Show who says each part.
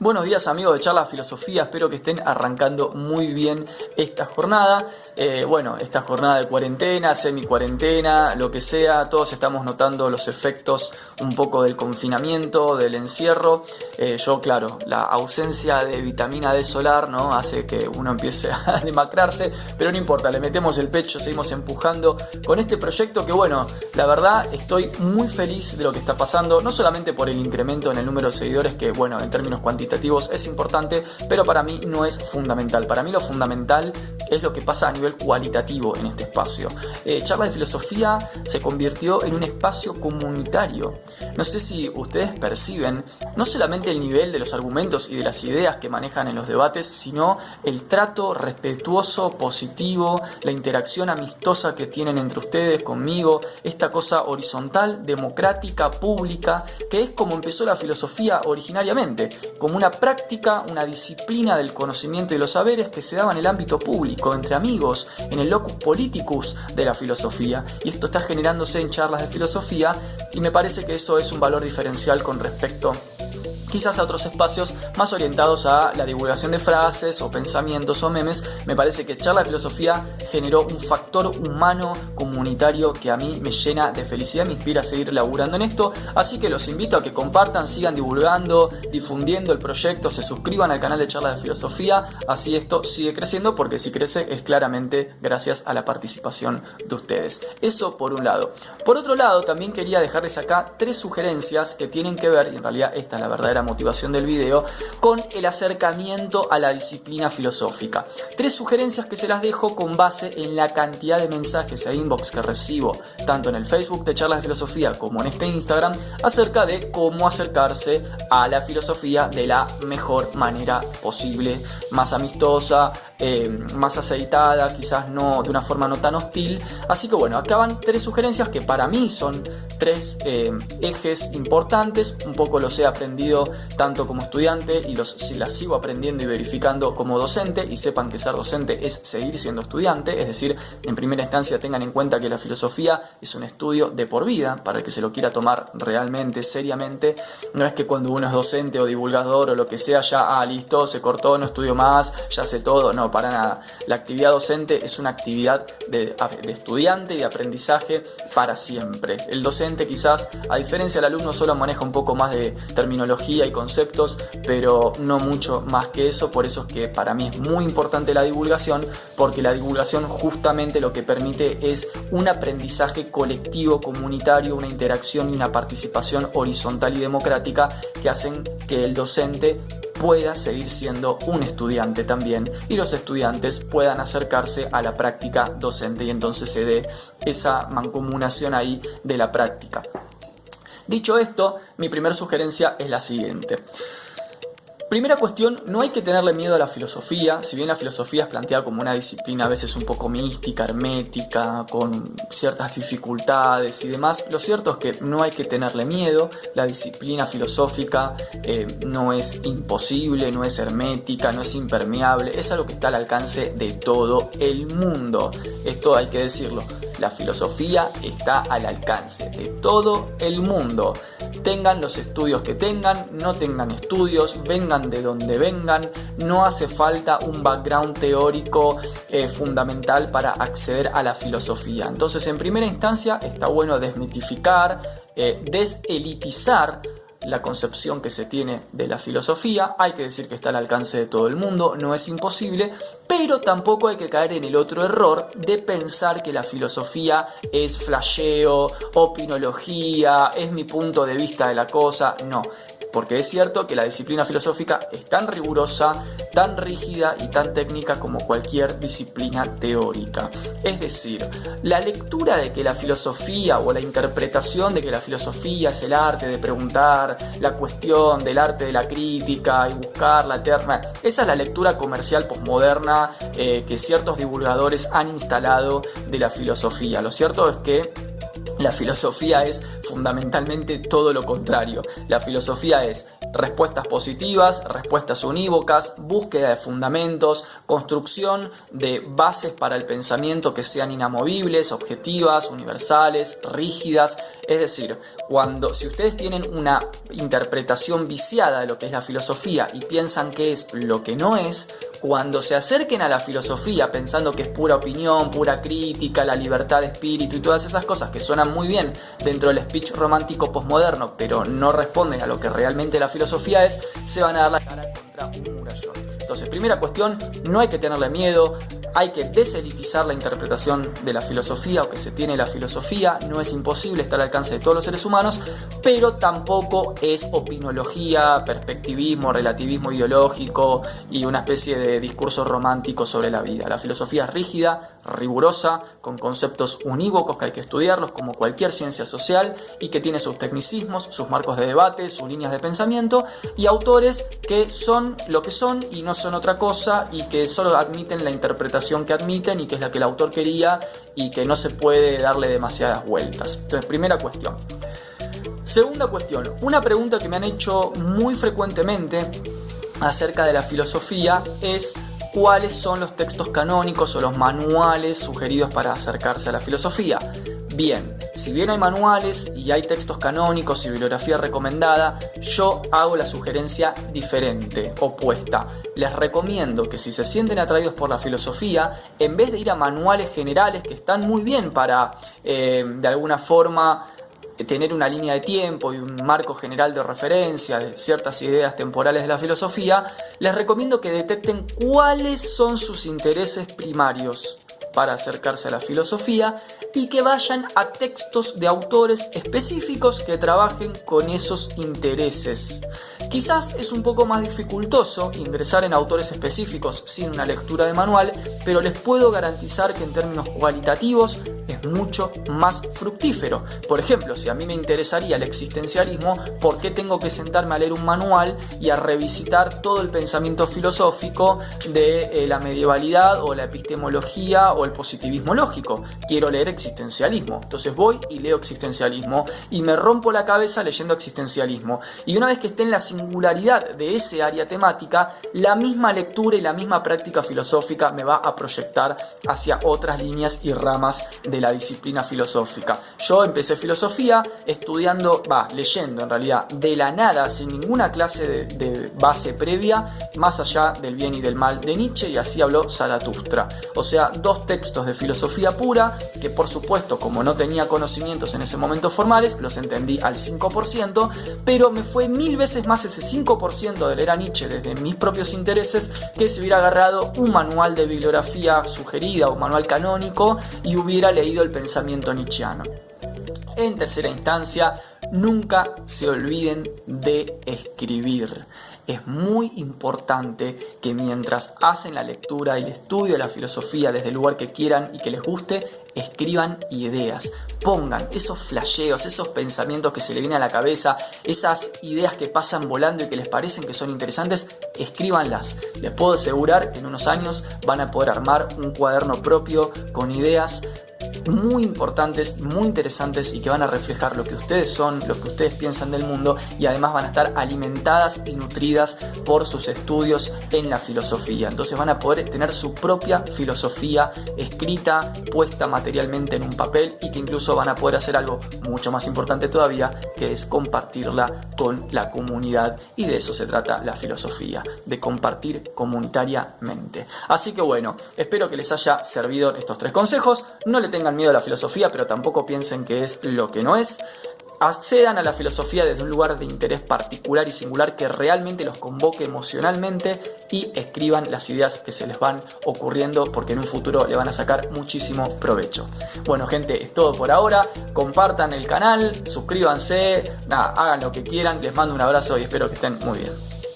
Speaker 1: Buenos días amigos de Charla Filosofía, espero que estén arrancando muy bien esta jornada. Eh, bueno, esta jornada de cuarentena, semi-cuarentena, lo que sea, todos estamos notando los efectos un poco del confinamiento, del encierro. Eh, yo, claro, la ausencia de vitamina D solar ¿no? hace que uno empiece a demacrarse, pero no importa, le metemos el pecho, seguimos empujando con este proyecto que, bueno, la verdad estoy muy feliz de lo que está pasando, no solamente por el incremento en el número de seguidores, que, bueno, en términos cuantitativos, es importante, pero para mí no es fundamental. Para mí lo fundamental es lo que pasa a nivel cualitativo en este espacio. Eh, charla de filosofía se convirtió en un espacio comunitario. No sé si ustedes perciben no solamente el nivel de los argumentos y de las ideas que manejan en los debates, sino el trato respetuoso, positivo, la interacción amistosa que tienen entre ustedes, conmigo, esta cosa horizontal, democrática, pública, que es como empezó la filosofía originariamente, como una práctica, una disciplina del conocimiento y los saberes que se daba en el ámbito público, entre amigos, en el locus politicus de la filosofía. Y esto está generándose en charlas de filosofía y me parece que eso es un valor diferencial con respecto quizás a otros espacios más orientados a la divulgación de frases o pensamientos o memes, me parece que Charla de Filosofía generó un factor humano comunitario que a mí me llena de felicidad, me inspira a seguir laburando en esto, así que los invito a que compartan, sigan divulgando, difundiendo el proyecto, se suscriban al canal de Charla de Filosofía, así esto sigue creciendo porque si crece es claramente gracias a la participación de ustedes. Eso por un lado. Por otro lado, también quería dejarles acá tres sugerencias que tienen que ver, y en realidad esta es la verdadera motivación del video, con el acercamiento a la disciplina filosófica. Tres sugerencias que se las dejo con base en la cantidad de mensajes e inbox que recibo, tanto en el Facebook de Charlas de Filosofía como en este Instagram, acerca de cómo acercarse a la filosofía de la mejor manera posible, más amistosa, eh, más aceitada, quizás no de una forma no tan hostil. Así que bueno, acaban tres sugerencias que para mí son tres eh, ejes importantes. Un poco los he aprendido tanto como estudiante y los las sigo aprendiendo y verificando como docente. Y sepan que ser docente es seguir siendo estudiante, es decir, en primera instancia tengan en cuenta que la filosofía es un estudio de por vida para el que se lo quiera tomar realmente, seriamente. No es que cuando uno es docente o divulgador o lo que sea, ya, ah, listo, se cortó, no estudio más, ya sé todo. No, para nada. La actividad docente es una actividad de, estudiante y de aprendizaje para siempre. El docente quizás, a diferencia del alumno, solo maneja un poco más de terminología y conceptos, pero no mucho más que eso. Por eso es que para mí es muy importante la divulgación, porque la divulgación justamente lo que permite es un aprendizaje colectivo, comunitario, una interacción y una participación horizontal y democrática que hacen que el docente pueda seguir siendo un estudiante también y los estudiantes puedan acercarse a la práctica docente y entonces se dé esa mancomunación ahí de la práctica. Dicho esto, mi primera sugerencia es la siguiente. Primera cuestión, no hay que tenerle miedo a la filosofía, si bien la filosofía es planteada como una disciplina a veces un poco mística, hermética, con ciertas dificultades y demás, lo cierto es que no hay que tenerle miedo, la disciplina filosófica eh, no es imposible, no es hermética, no es impermeable, es algo que está al alcance de todo el mundo, esto hay que decirlo. La filosofía está al alcance de todo el mundo. Tengan los estudios que tengan, no tengan estudios, vengan de donde vengan, no hace falta un background teórico eh, fundamental para acceder a la filosofía. Entonces, en primera instancia, está bueno desmitificar, eh, deselitizar la concepción que se tiene de la filosofía. Hay que decir que está al alcance de todo el mundo, no es imposible, pero tampoco hay que caer en el otro error de pensar que la filosofía es flasheo, opinología, es mi punto de vista de la cosa. No, porque es cierto que la disciplina filosófica es tan rigurosa, tan rígida y tan técnica como cualquier disciplina teórica. Es decir, la lectura de que la filosofía o la interpretación de que la filosofía es el arte de preguntar, la cuestión del arte de la crítica y buscar la eterna, esa es la lectura comercial posmoderna eh, que ciertos divulgadores han instalado de la filosofía. Lo cierto es que la filosofía es fundamentalmente todo lo contrario. La filosofía es respuestas positivas, respuestas unívocas, búsqueda de fundamentos, construcción de bases para el pensamiento que sean inamovibles, objetivas, universales, rígidas. Es decir, cuando si ustedes tienen una interpretación viciada de lo que es la filosofía y piensan que es lo que no es, cuando se acerquen a la filosofía pensando que es pura opinión, pura crítica, la libertad de espíritu y todas esas cosas que suenan muy bien dentro del speech romántico postmoderno, pero no responden a lo que realmente la filosofía es, se van a dar la cara contra un murallón. Entonces, primera cuestión, no hay que tenerle miedo, hay que deselitizar la interpretación de la filosofía o que se tiene la filosofía, no es imposible estar al alcance de todos los seres humanos, pero tampoco es opinología, perspectivismo, relativismo ideológico y una especie de discurso romántico sobre la vida. La filosofía es rígida, rigurosa, con conceptos unívocos que hay que estudiarlos como cualquier ciencia social y que tiene sus tecnicismos, sus marcos de debate, sus líneas de pensamiento y autores que son lo que son y no son otra cosa y que solo admiten la interpretación que admiten y que es la que el autor quería y que no se puede darle demasiadas vueltas. Entonces, primera cuestión. Segunda cuestión, una pregunta que me han hecho muy frecuentemente acerca de la filosofía es cuáles son los textos canónicos o los manuales sugeridos para acercarse a la filosofía. Bien, si bien hay manuales y hay textos canónicos y bibliografía recomendada, yo hago la sugerencia diferente, opuesta. Les recomiendo que si se sienten atraídos por la filosofía, en vez de ir a manuales generales que están muy bien para, eh, de alguna forma, tener una línea de tiempo y un marco general de referencia de ciertas ideas temporales de la filosofía, les recomiendo que detecten cuáles son sus intereses primarios para acercarse a la filosofía y que vayan a textos de autores específicos que trabajen con esos intereses. Quizás es un poco más dificultoso ingresar en autores específicos sin una lectura de manual, pero les puedo garantizar que en términos cualitativos es mucho más fructífero. Por ejemplo, si a mí me interesaría el existencialismo, ¿por qué tengo que sentarme a leer un manual y a revisitar todo el pensamiento filosófico de eh, la medievalidad o la epistemología o el positivismo lógico? Quiero leer existencialismo. Entonces voy y leo existencialismo y me rompo la cabeza leyendo existencialismo. Y una vez que esté en la singularidad de ese área temática, la misma lectura y la misma práctica filosófica me va a proyectar hacia otras líneas y ramas de la disciplina filosófica. Yo empecé filosofía estudiando, va, leyendo en realidad, de la nada, sin ninguna clase de, base previa, más allá del bien y del mal de Nietzsche, y así habló Zaratustra. O sea, dos textos de filosofía pura, que por supuesto, como no tenía conocimientos en ese momento formales, los entendí al 5%, pero me fue mil veces más ese 5% de leer a Nietzsche desde mis propios intereses que si hubiera agarrado un manual de bibliografía sugerida o manual canónico y hubiera leído el pensamiento nietzscheano. En tercera instancia, nunca se olviden de escribir. Es muy importante que mientras hacen la lectura y el estudio de la filosofía desde el lugar que quieran y que les guste, escriban ideas. Pongan esos flasheos, esos pensamientos que se le vienen a la cabeza, esas ideas que pasan volando y que les parecen que son interesantes, escríbanlas. Les puedo asegurar que en unos años van a poder armar un cuaderno propio con ideas muy importantes, muy interesantes y que van a reflejar lo que ustedes son, lo que ustedes piensan del mundo y además van a estar alimentadas y nutridas por sus estudios en la filosofía. Entonces van a poder tener su propia filosofía escrita, puesta materialmente en un papel y que incluso van a poder hacer algo mucho más importante todavía, que es compartirla con la comunidad. Y de eso se trata la filosofía, de compartir comunitariamente. Así que bueno, espero que les haya servido estos tres consejos. No le tengan miedo a la filosofía, pero tampoco piensen que es lo que no es. Accedan a la filosofía desde un lugar de interés particular y singular que realmente los convoque emocionalmente y escriban las ideas que se les van ocurriendo porque en un futuro le van a sacar muchísimo provecho. Bueno gente, es todo por ahora. Compartan el canal, suscríbanse, hagan lo que quieran. Les mando un abrazo y espero que estén muy bien.